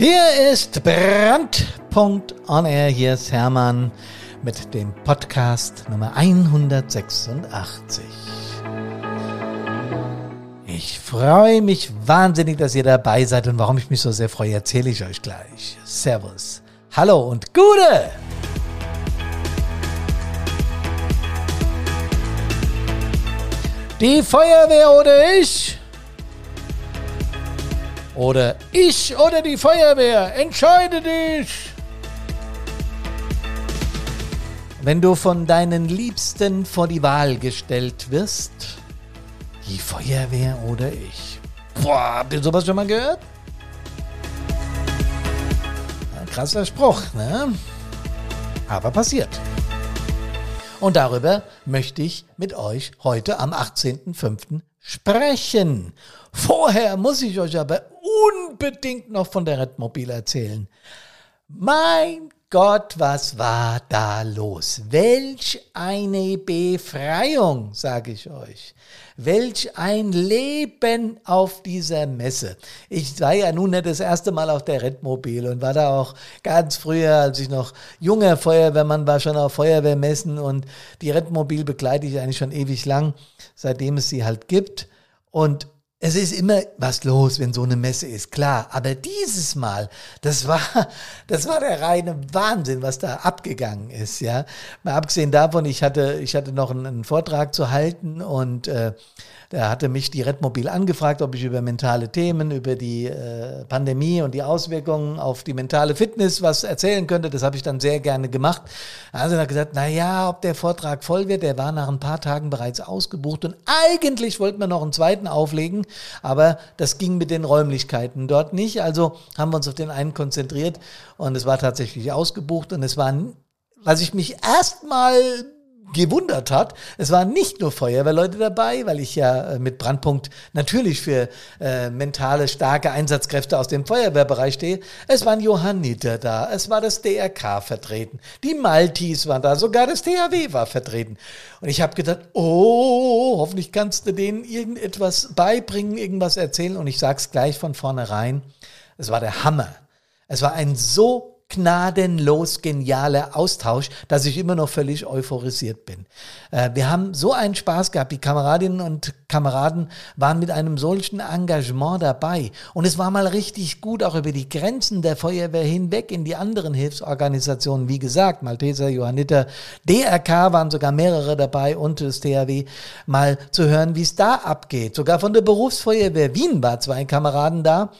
Hier ist Brandpunkt on Air. Hier ist Hermann mit dem Podcast Nummer 186. Ich freue mich wahnsinnig, dass ihr dabei seid und warum ich mich so sehr freue, erzähle ich euch gleich. Servus. Hallo und Gute! Die Feuerwehr oder ich? Oder ich oder die Feuerwehr? Entscheide dich! Wenn du von deinen Liebsten vor die Wahl gestellt wirst, die Feuerwehr oder ich? Boah, habt ihr sowas schon mal gehört? Ein krasser Spruch, ne? Aber passiert. Und darüber möchte ich mit euch heute am 18.05. sprechen. Vorher muss ich euch aber unbedingt noch von der Redmobil erzählen. Mein Gott, was war da los? Welch eine Befreiung, sage ich euch. Welch ein Leben auf dieser Messe. Ich war ja nun nicht das erste Mal auf der Redmobil und war da auch ganz früher, als ich noch junger Feuerwehrmann war, schon auf Feuerwehrmessen und die Redmobil begleite ich eigentlich schon ewig lang, seitdem es sie halt gibt. Und es ist immer was los, wenn so eine Messe ist, klar. Aber dieses Mal, das war, das war der reine Wahnsinn, was da abgegangen ist, ja. Mal abgesehen davon, ich hatte, ich hatte noch einen, einen Vortrag zu halten und äh, da hatte mich die Redmobil angefragt, ob ich über mentale Themen, über die äh, Pandemie und die Auswirkungen auf die mentale Fitness was erzählen könnte. Das habe ich dann sehr gerne gemacht. Also hat gesagt, na ja, ob der Vortrag voll wird, der war nach ein paar Tagen bereits ausgebucht und eigentlich wollten wir noch einen zweiten auflegen, aber das ging mit den Räumlichkeiten dort nicht. Also haben wir uns auf den einen konzentriert und es war tatsächlich ausgebucht und es war was ich mich erstmal gewundert hat. Es waren nicht nur Feuerwehrleute dabei, weil ich ja äh, mit Brandpunkt natürlich für äh, mentale, starke Einsatzkräfte aus dem Feuerwehrbereich stehe. Es waren Johanniter da, es war das DRK vertreten, die Maltis waren da, sogar das THW war vertreten. Und ich habe gedacht, oh, hoffentlich kannst du denen irgendetwas beibringen, irgendwas erzählen. Und ich sag's gleich von vornherein, es war der Hammer. Es war ein so gnadenlos genialer Austausch, dass ich immer noch völlig euphorisiert bin. Äh, wir haben so einen Spaß gehabt. Die Kameradinnen und Kameraden waren mit einem solchen Engagement dabei. Und es war mal richtig gut, auch über die Grenzen der Feuerwehr hinweg in die anderen Hilfsorganisationen. Wie gesagt, Malteser, Johanniter, DRK waren sogar mehrere dabei und das THW, mal zu hören, wie es da abgeht. Sogar von der Berufsfeuerwehr Wien war zwei Kameraden da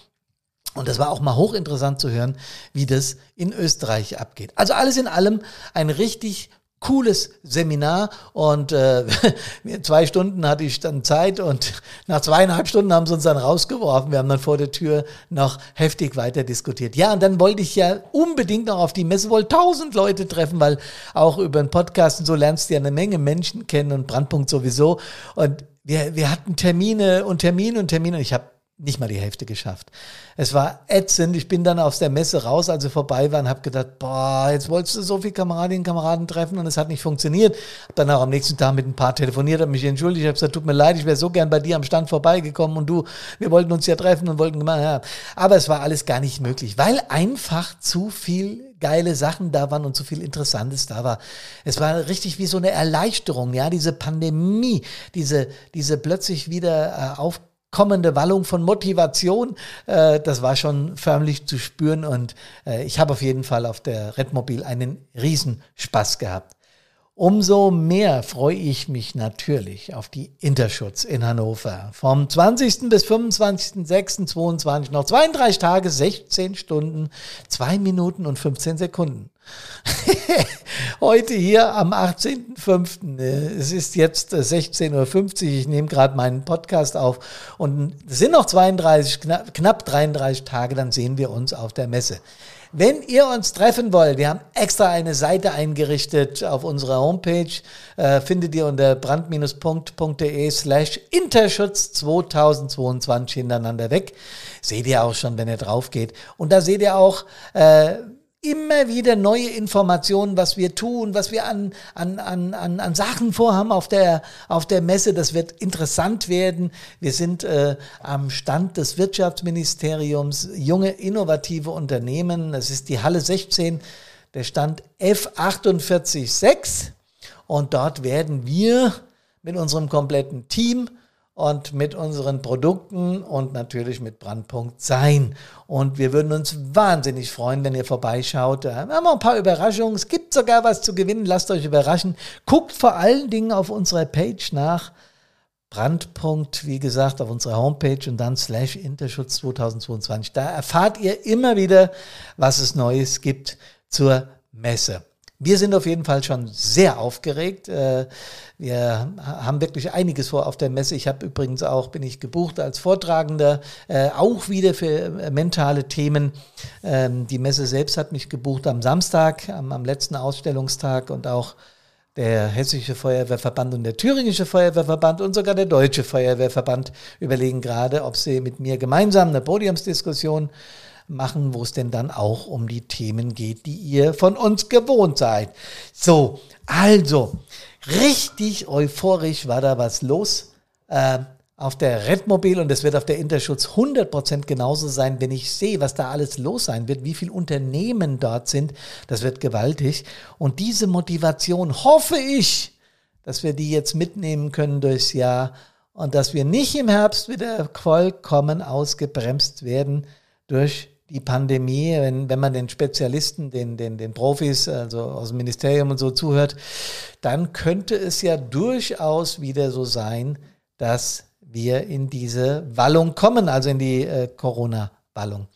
und das war auch mal hochinteressant zu hören, wie das in Österreich abgeht. Also alles in allem ein richtig cooles Seminar und äh, zwei Stunden hatte ich dann Zeit und nach zweieinhalb Stunden haben sie uns dann rausgeworfen. Wir haben dann vor der Tür noch heftig weiter diskutiert. Ja, und dann wollte ich ja unbedingt noch auf die Messe, wollte tausend Leute treffen, weil auch über einen Podcast und so lernst du ja eine Menge Menschen kennen und Brandpunkt sowieso. Und wir, wir hatten Termine und Termine und Termine und ich habe nicht mal die Hälfte geschafft. Es war ätzend. Ich bin dann aus der Messe raus, als sie vorbei waren, habe gedacht, boah, jetzt wolltest du so viele Kameradinnen und Kameraden treffen und es hat nicht funktioniert. Hab dann auch am nächsten Tag mit ein paar telefoniert, habe mich entschuldigt, habe gesagt, tut mir leid, ich wäre so gern bei dir am Stand vorbeigekommen und du, wir wollten uns ja treffen und wollten gemacht, ja. Aber es war alles gar nicht möglich, weil einfach zu viel geile Sachen da waren und zu viel Interessantes da war. Es war richtig wie so eine Erleichterung, ja, diese Pandemie, diese, diese plötzlich wieder äh, auf kommende Wallung von Motivation, äh, das war schon förmlich zu spüren und äh, ich habe auf jeden Fall auf der Redmobil einen Riesenspaß gehabt. Umso mehr freue ich mich natürlich auf die Interschutz in Hannover. Vom 20. bis 25.06.22 noch 32 Tage, 16 Stunden, 2 Minuten und 15 Sekunden. Heute hier am 18.05. Es ist jetzt 16.50 Uhr. Ich nehme gerade meinen Podcast auf und es sind noch 32, knapp 33 Tage, dann sehen wir uns auf der Messe. Wenn ihr uns treffen wollt, wir haben extra eine Seite eingerichtet auf unserer Homepage, äh, findet ihr unter brand-punkt.de slash Interschutz 2022 hintereinander weg. Seht ihr auch schon, wenn ihr drauf geht. Und da seht ihr auch, äh, immer wieder neue Informationen, was wir tun, was wir an, an, an, an, an Sachen vorhaben auf der, auf der Messe. Das wird interessant werden. Wir sind äh, am Stand des Wirtschaftsministeriums, junge, innovative Unternehmen. Das ist die Halle 16, der Stand F486. Und dort werden wir mit unserem kompletten Team und mit unseren Produkten und natürlich mit Brandpunkt sein. Und wir würden uns wahnsinnig freuen, wenn ihr vorbeischaut. Wir haben auch ein paar Überraschungen. Es gibt sogar was zu gewinnen. Lasst euch überraschen. Guckt vor allen Dingen auf unserer Page nach. Brandpunkt, wie gesagt, auf unserer Homepage und dann slash Interschutz 2022. Da erfahrt ihr immer wieder, was es Neues gibt zur Messe. Wir sind auf jeden Fall schon sehr aufgeregt. Äh, wir haben wirklich einiges vor auf der Messe. Ich habe übrigens auch, bin ich gebucht als Vortragender, äh, auch wieder für äh, mentale Themen. Ähm, die Messe selbst hat mich gebucht am Samstag, am, letzten Ausstellungstag und auch der Hessische Feuerwehrverband und der Thüringische Feuerwehrverband und sogar der Deutsche Feuerwehrverband überlegen gerade, ob sie mit mir gemeinsam eine Podiumsdiskussion machen, wo es denn dann auch um die Themen geht, die ihr von uns gewohnt seid. So, also, richtig euphorisch war da was los. Äh, auf der Redmobil und es wird auf der Interschutz 100% genauso sein, wenn ich sehe, was da alles los sein wird, wie viele Unternehmen dort sind. Das wird gewaltig. Und diese Motivation hoffe ich, dass wir die jetzt mitnehmen können durchs Jahr und dass wir nicht im Herbst wieder vollkommen ausgebremst werden durch die Pandemie, wenn, wenn man den Spezialisten, den, den, den Profis, also aus dem Ministerium und so zuhört, dann könnte es ja durchaus wieder so sein, dass wir in diese Wallung kommen, also in die äh, Corona-Wallung.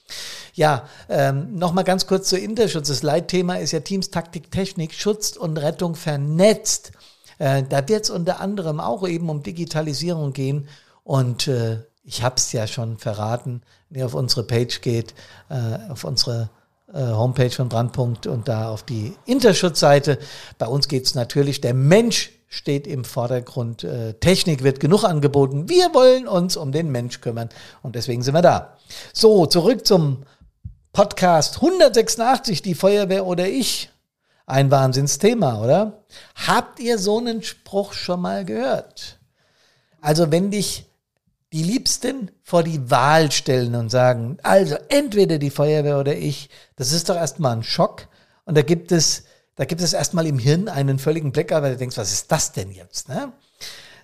Ja, ähm, nochmal ganz kurz zu Interschutz. Das Leitthema ist ja Teams Taktik Technik, Schutz und Rettung vernetzt. Äh, da wird es unter anderem auch eben um Digitalisierung gehen und äh, ich habe es ja schon verraten, wenn ihr auf unsere Page geht, äh, auf unsere äh, Homepage von Brandpunkt und da auf die Interschutzseite. Bei uns geht es natürlich, der Mensch steht im Vordergrund. Äh, Technik wird genug angeboten. Wir wollen uns um den Mensch kümmern und deswegen sind wir da. So, zurück zum Podcast 186, die Feuerwehr oder ich. Ein Wahnsinnsthema, oder? Habt ihr so einen Spruch schon mal gehört? Also wenn dich die Liebsten vor die Wahl stellen und sagen, also entweder die Feuerwehr oder ich, das ist doch erstmal ein Schock. Und da gibt es, da gibt es erstmal im Hirn einen völligen Blackout, weil du denkst, was ist das denn jetzt? Ne?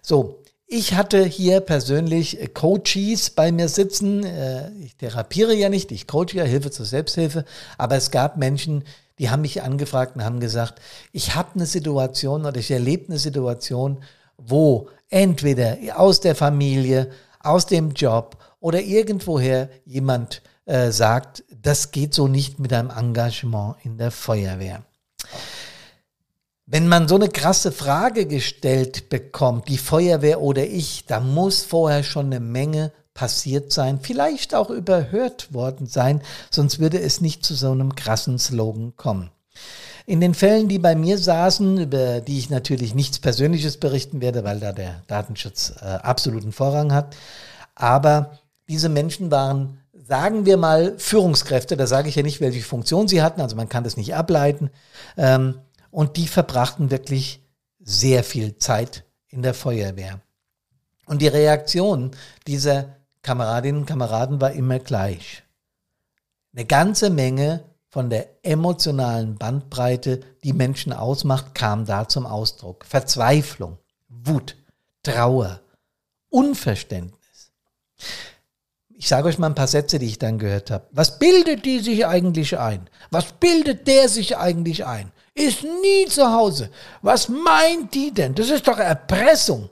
So, ich hatte hier persönlich äh, Coaches bei mir sitzen. Äh, ich therapiere ja nicht, ich coache ja Hilfe zur Selbsthilfe, aber es gab Menschen, die haben mich angefragt und haben gesagt, ich habe eine Situation oder ich erlebe eine Situation, wo entweder aus der Familie aus dem Job oder irgendwoher jemand äh, sagt, das geht so nicht mit einem Engagement in der Feuerwehr. Wenn man so eine krasse Frage gestellt bekommt, die Feuerwehr oder ich, da muss vorher schon eine Menge passiert sein, vielleicht auch überhört worden sein, sonst würde es nicht zu so einem krassen Slogan kommen. In den Fällen, die bei mir saßen, über die ich natürlich nichts Persönliches berichten werde, weil da der Datenschutz äh, absoluten Vorrang hat, aber diese Menschen waren, sagen wir mal, Führungskräfte, da sage ich ja nicht, welche Funktion sie hatten, also man kann das nicht ableiten, ähm, und die verbrachten wirklich sehr viel Zeit in der Feuerwehr. Und die Reaktion dieser Kameradinnen und Kameraden war immer gleich. Eine ganze Menge von der emotionalen Bandbreite, die Menschen ausmacht, kam da zum Ausdruck. Verzweiflung, Wut, Trauer, Unverständnis. Ich sage euch mal ein paar Sätze, die ich dann gehört habe. Was bildet die sich eigentlich ein? Was bildet der sich eigentlich ein? Ist nie zu Hause. Was meint die denn? Das ist doch Erpressung.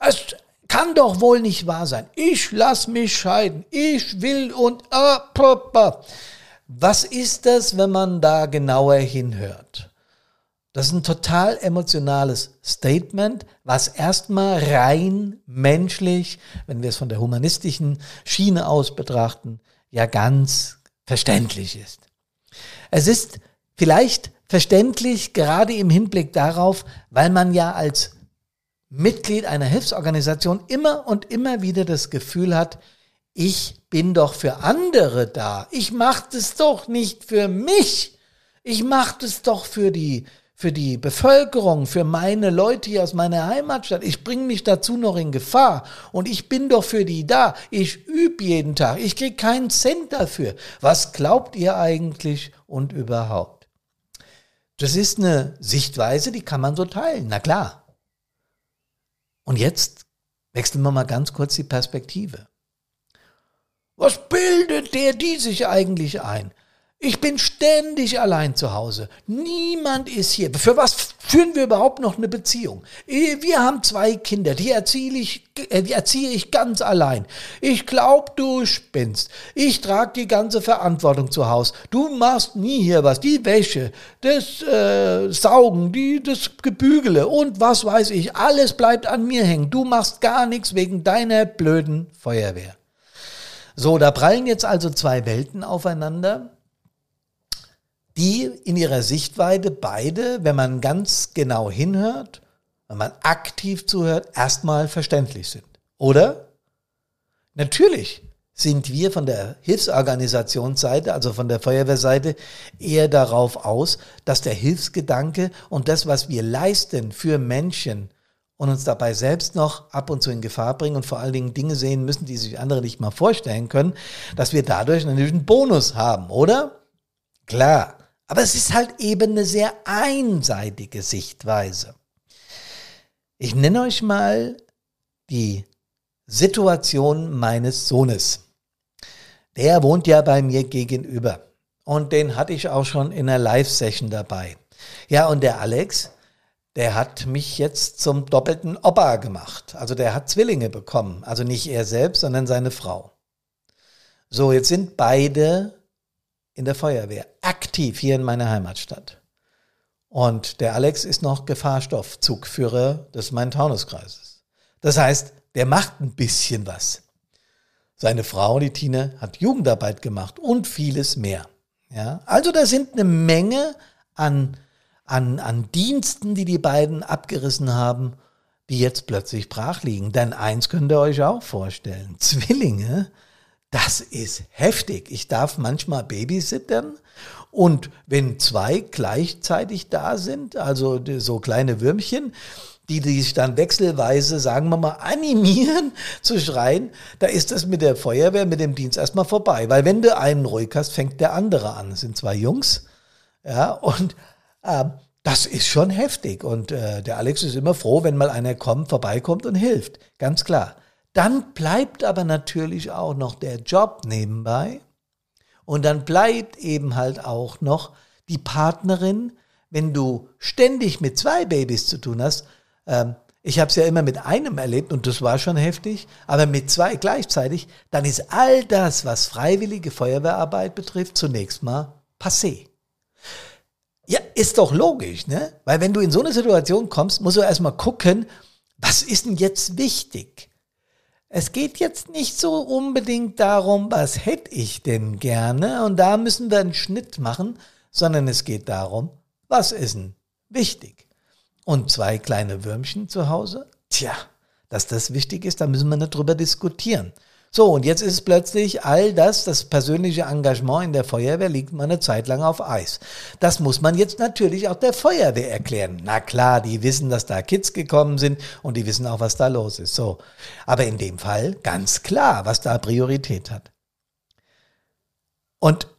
Es kann doch wohl nicht wahr sein. Ich lass mich scheiden. Ich will und... Ah, was ist das, wenn man da genauer hinhört? Das ist ein total emotionales Statement, was erstmal rein menschlich, wenn wir es von der humanistischen Schiene aus betrachten, ja ganz verständlich ist. Es ist vielleicht verständlich gerade im Hinblick darauf, weil man ja als Mitglied einer Hilfsorganisation immer und immer wieder das Gefühl hat, ich bin doch für andere da. Ich mache das doch nicht für mich. Ich mache das doch für die, für die Bevölkerung, für meine Leute hier aus meiner Heimatstadt. Ich bringe mich dazu noch in Gefahr und ich bin doch für die da. Ich übe jeden Tag. Ich kriege keinen Cent dafür. Was glaubt ihr eigentlich und überhaupt? Das ist eine Sichtweise, die kann man so teilen. Na klar. Und jetzt wechseln wir mal ganz kurz die Perspektive. Was bildet der die sich eigentlich ein? Ich bin ständig allein zu Hause. Niemand ist hier. Für was führen wir überhaupt noch eine Beziehung? Eh, wir haben zwei Kinder, die erziehe ich, äh, die erziehe ich ganz allein. Ich glaub, du spinnst. Ich trage die ganze Verantwortung zu Hause. Du machst nie hier was. Die Wäsche, das äh, Saugen, die, das Gebügele und was weiß ich. Alles bleibt an mir hängen. Du machst gar nichts wegen deiner blöden Feuerwehr. So, da prallen jetzt also zwei Welten aufeinander die in ihrer Sichtweite beide, wenn man ganz genau hinhört, wenn man aktiv zuhört, erstmal verständlich sind. Oder? Natürlich sind wir von der Hilfsorganisationsseite, also von der Feuerwehrseite, eher darauf aus, dass der Hilfsgedanke und das, was wir leisten für Menschen und uns dabei selbst noch ab und zu in Gefahr bringen und vor allen Dingen Dinge sehen müssen, die sich andere nicht mal vorstellen können, dass wir dadurch natürlich einen Bonus haben, oder? Klar. Aber es ist halt eben eine sehr einseitige Sichtweise. Ich nenne euch mal die Situation meines Sohnes. Der wohnt ja bei mir gegenüber. Und den hatte ich auch schon in einer Live-Session dabei. Ja, und der Alex, der hat mich jetzt zum doppelten Opa gemacht. Also der hat Zwillinge bekommen. Also nicht er selbst, sondern seine Frau. So, jetzt sind beide in der Feuerwehr, aktiv hier in meiner Heimatstadt. Und der Alex ist noch Gefahrstoffzugführer des Main-Taunus-Kreises. Das heißt, der macht ein bisschen was. Seine Frau, die Tine, hat Jugendarbeit gemacht und vieles mehr. Ja, also da sind eine Menge an, an, an Diensten, die die beiden abgerissen haben, die jetzt plötzlich brach liegen. Denn eins könnt ihr euch auch vorstellen. Zwillinge das ist heftig. Ich darf manchmal babysittern und wenn zwei gleichzeitig da sind, also so kleine Würmchen, die sich dann wechselweise, sagen wir mal, animieren zu schreien, da ist das mit der Feuerwehr, mit dem Dienst erstmal vorbei. Weil wenn du einen ruhig hast, fängt der andere an. Das sind zwei Jungs. Ja, und äh, das ist schon heftig. Und äh, der Alex ist immer froh, wenn mal einer kommt, vorbeikommt und hilft. Ganz klar. Dann bleibt aber natürlich auch noch der Job nebenbei. Und dann bleibt eben halt auch noch die Partnerin, wenn du ständig mit zwei Babys zu tun hast. Ähm, ich habe es ja immer mit einem erlebt und das war schon heftig, aber mit zwei gleichzeitig, dann ist all das, was freiwillige Feuerwehrarbeit betrifft, zunächst mal passé. Ja, ist doch logisch, ne? Weil wenn du in so eine Situation kommst, musst du erstmal gucken, was ist denn jetzt wichtig? Es geht jetzt nicht so unbedingt darum, was hätte ich denn gerne und da müssen wir einen Schnitt machen, sondern es geht darum, was ist denn wichtig? Und zwei kleine Würmchen zu Hause? Tja, dass das wichtig ist, da müssen wir nicht drüber diskutieren. So, und jetzt ist plötzlich all das, das persönliche Engagement in der Feuerwehr liegt mal eine Zeit lang auf Eis. Das muss man jetzt natürlich auch der Feuerwehr erklären. Na klar, die wissen, dass da Kids gekommen sind und die wissen auch, was da los ist. So. Aber in dem Fall ganz klar, was da Priorität hat. Und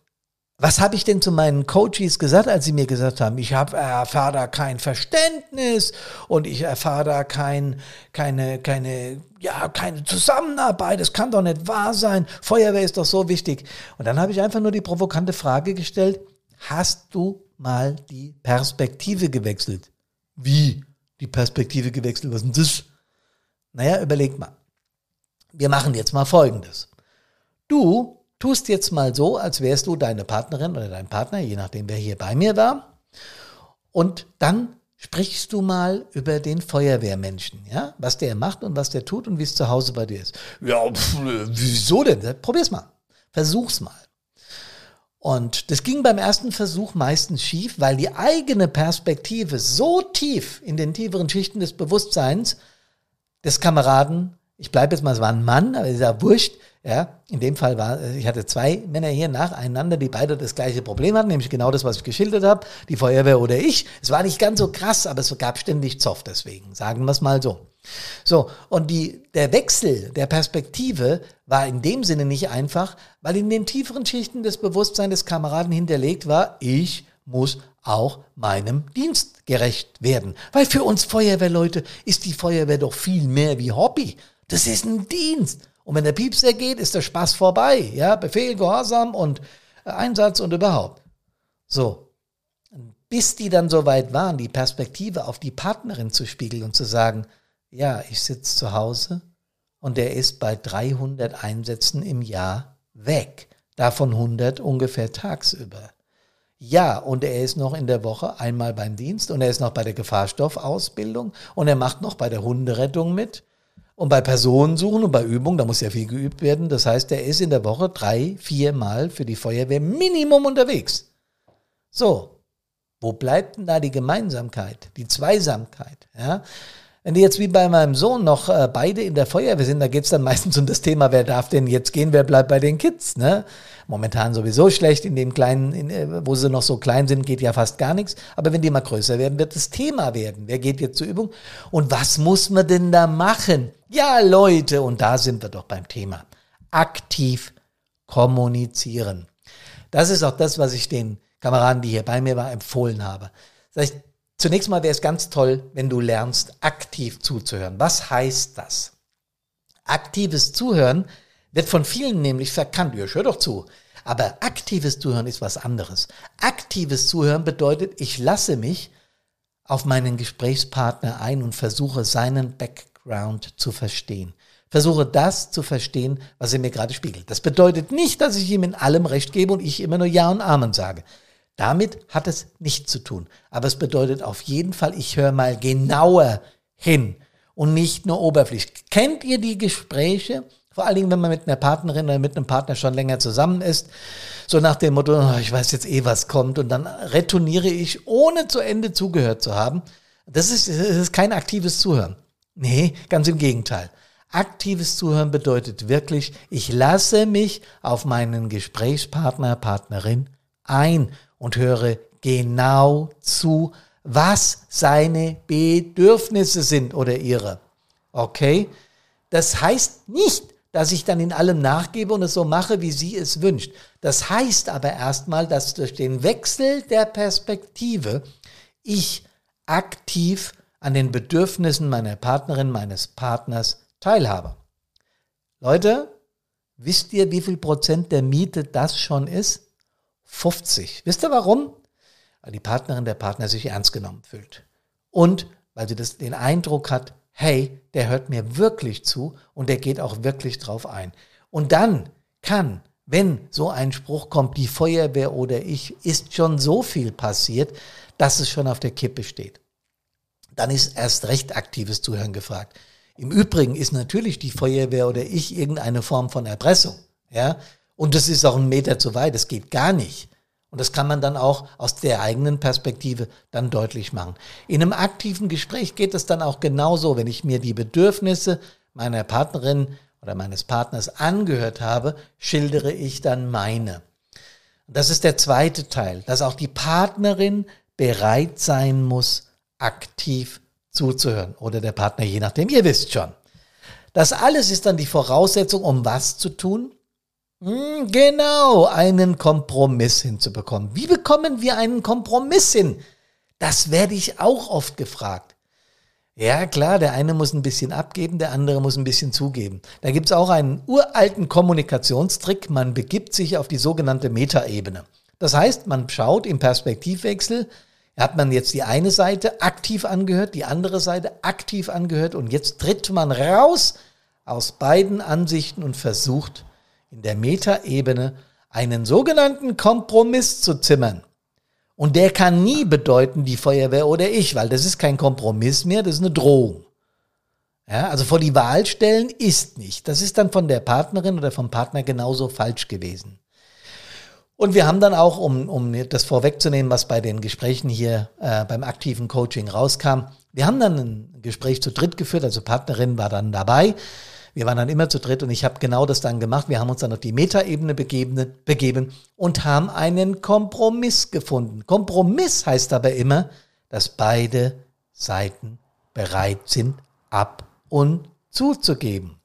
was habe ich denn zu meinen Coaches gesagt, als sie mir gesagt haben, ich habe erfahre da kein Verständnis und ich erfahre da kein, keine, keine, ja, keine Zusammenarbeit, das kann doch nicht wahr sein, Feuerwehr ist doch so wichtig. Und dann habe ich einfach nur die provokante Frage gestellt, hast du mal die Perspektive gewechselt? Wie die Perspektive gewechselt? Was ist denn das? Naja, überleg mal. Wir machen jetzt mal Folgendes. Du tust jetzt mal so, als wärst du deine Partnerin oder dein Partner, je nachdem, wer hier bei mir war. Und dann sprichst du mal über den Feuerwehrmenschen, ja? Was der macht und was der tut und wie es zu Hause bei dir ist. Ja, pff, wieso denn? Probier's mal. Versuch's mal. Und das ging beim ersten Versuch meistens schief, weil die eigene Perspektive so tief in den tieferen Schichten des Bewusstseins des Kameraden ich bleibe jetzt mal, es war ein Mann, aber ist ja wurscht, ja, in dem Fall war, äh, ich hatte zwei Männer hier nacheinander, die beide das gleiche Problem hatten, nämlich genau das, was ich geschildert habe, die Feuerwehr oder ich. Es war nicht ganz so krass, aber es gab ständig Zoff deswegen, sagen wir es mal so. So, und die, der Wechsel der Perspektive war in dem Sinne nicht einfach, weil in den tieferen Schichten des Bewusstseins des Kameraden hinterlegt war, ich muss auch meinem Dienst gerecht werden. Weil für uns Feuerwehrleute ist die Feuerwehr doch viel mehr wie Hobby. Das ist ein Dienst. Und wenn der Piepser geht, ist der Spaß vorbei. Ja, Befehl, Gehorsam und äh, Einsatz und überhaupt. So. Bis die dann so weit waren, die Perspektive auf die Partnerin zu spiegeln und zu sagen, ja, ich sitze zu Hause und der ist bei 300 Einsätzen im Jahr weg. Davon 100 ungefähr tagsüber. Ja, und er ist noch in der Woche einmal beim Dienst und er ist noch bei der Gefahrstoffausbildung und er macht noch bei der Hunderettung mit und bei Personensuchen und bei Übungen, da muss ja viel geübt werden. Das heißt, er ist in der Woche drei, vier Mal für die Feuerwehr Minimum unterwegs. So, wo bleibt denn da die Gemeinsamkeit, die Zweisamkeit? Ja? Wenn die jetzt wie bei meinem Sohn noch äh, beide in der Feuerwehr sind, da geht es dann meistens um das Thema, wer darf denn jetzt gehen, wer bleibt bei den Kids. Ne? momentan sowieso schlecht, in dem kleinen, in, äh, wo sie noch so klein sind, geht ja fast gar nichts. Aber wenn die mal größer werden, wird das Thema werden. Wer geht jetzt zur Übung? Und was muss man denn da machen? Ja, Leute, und da sind wir doch beim Thema. Aktiv kommunizieren. Das ist auch das, was ich den Kameraden, die hier bei mir waren, empfohlen habe. Das heißt, zunächst mal wäre es ganz toll, wenn du lernst, aktiv zuzuhören. Was heißt das? Aktives Zuhören wird von vielen nämlich verkannt. Ja, hör doch zu. Aber aktives Zuhören ist was anderes. Aktives Zuhören bedeutet, ich lasse mich auf meinen Gesprächspartner ein und versuche seinen Background zu verstehen. Versuche das zu verstehen, was er mir gerade spiegelt. Das bedeutet nicht, dass ich ihm in allem Recht gebe und ich immer nur Ja und Amen sage. Damit hat es nichts zu tun. Aber es bedeutet auf jeden Fall, ich höre mal genauer hin und nicht nur oberflächlich. Kennt ihr die Gespräche, vor allen Dingen, wenn man mit einer Partnerin oder mit einem Partner schon länger zusammen ist. So nach dem Motto, oh, ich weiß jetzt eh, was kommt. Und dann retourniere ich, ohne zu Ende zugehört zu haben. Das ist, das ist kein aktives Zuhören. Nee, ganz im Gegenteil. Aktives Zuhören bedeutet wirklich, ich lasse mich auf meinen Gesprächspartner, Partnerin ein und höre genau zu, was seine Bedürfnisse sind oder ihre. Okay? Das heißt nicht, dass ich dann in allem nachgebe und es so mache, wie sie es wünscht. Das heißt aber erstmal, dass durch den Wechsel der Perspektive ich aktiv an den Bedürfnissen meiner Partnerin, meines Partners teilhabe. Leute, wisst ihr, wie viel Prozent der Miete das schon ist? 50. Wisst ihr warum? Weil die Partnerin, der Partner sich ernst genommen fühlt. Und weil sie das, den Eindruck hat, hey, der hört mir wirklich zu und der geht auch wirklich drauf ein. Und dann kann, wenn so ein Spruch kommt, die Feuerwehr oder ich, ist schon so viel passiert, dass es schon auf der Kippe steht. Dann ist erst recht aktives Zuhören gefragt. Im Übrigen ist natürlich die Feuerwehr oder ich irgendeine Form von Erpressung. Ja? Und das ist auch ein Meter zu weit, das geht gar nicht. Und das kann man dann auch aus der eigenen Perspektive dann deutlich machen. In einem aktiven Gespräch geht es dann auch genauso, wenn ich mir die Bedürfnisse meiner Partnerin oder meines Partners angehört habe, schildere ich dann meine. das ist der zweite Teil, dass auch die Partnerin bereit sein muss, aktiv zuzuhören oder der Partner, je nachdem, ihr wisst schon. Das alles ist dann die Voraussetzung, um was zu tun? Hm, genau, einen Kompromiss hinzubekommen. Wie bekommen wir einen Kompromiss hin? Das werde ich auch oft gefragt. Ja, klar, der eine muss ein bisschen abgeben, der andere muss ein bisschen zugeben. Da gibt es auch einen uralten Kommunikationstrick, man begibt sich auf die sogenannte Metaebene. Das heißt, man schaut im Perspektivwechsel, hat man jetzt die eine Seite aktiv angehört, die andere Seite aktiv angehört und jetzt tritt man raus aus beiden Ansichten und versucht, in der Metaebene einen sogenannten Kompromiss zu zimmern. Und der kann nie bedeuten, die Feuerwehr oder ich, weil das ist kein Kompromiss mehr, das ist eine Drohung. Ja, also vor die Wahl stellen ist nicht. Das ist dann von der Partnerin oder vom Partner genauso falsch gewesen. Und wir haben dann auch, um, um das vorwegzunehmen, was bei den Gesprächen hier äh, beim aktiven Coaching rauskam, wir haben dann ein Gespräch zu dritt geführt, also Partnerin war dann dabei. Wir waren dann immer zu dritt und ich habe genau das dann gemacht. Wir haben uns dann auf die Metaebene begeben, begeben und haben einen Kompromiss gefunden. Kompromiss heißt aber immer, dass beide Seiten bereit sind, ab und zuzugeben.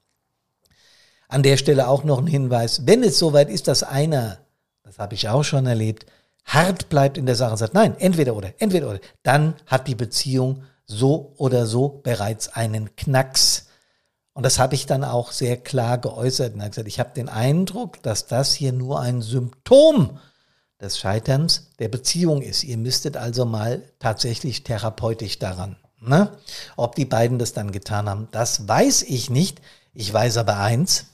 An der Stelle auch noch ein Hinweis, wenn es soweit ist, dass einer, das habe ich auch schon erlebt, hart bleibt in der Sache und sagt, nein, entweder oder, entweder oder, dann hat die Beziehung so oder so bereits einen Knacks. Und das habe ich dann auch sehr klar geäußert und habe gesagt, ich habe den Eindruck, dass das hier nur ein Symptom des Scheiterns der Beziehung ist. Ihr müsstet also mal tatsächlich therapeutisch daran. Ne? Ob die beiden das dann getan haben, das weiß ich nicht. Ich weiß aber eins.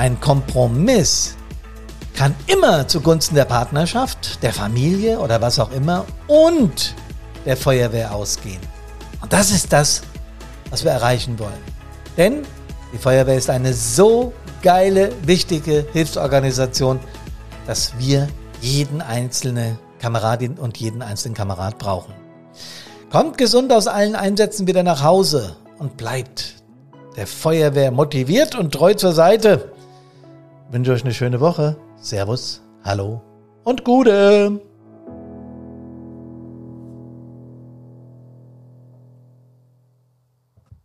Ein Kompromiss kann immer zugunsten der Partnerschaft, der Familie oder was auch immer und der Feuerwehr ausgehen. Und das ist das, was wir erreichen wollen. Denn die Feuerwehr ist eine so geile, wichtige Hilfsorganisation, dass wir jeden einzelnen Kameradin und jeden einzelnen Kamerad brauchen. Kommt gesund aus allen Einsätzen wieder nach Hause und bleibt der Feuerwehr motiviert und treu zur Seite. Wünsche euch eine schöne Woche. Servus, hallo und Gute.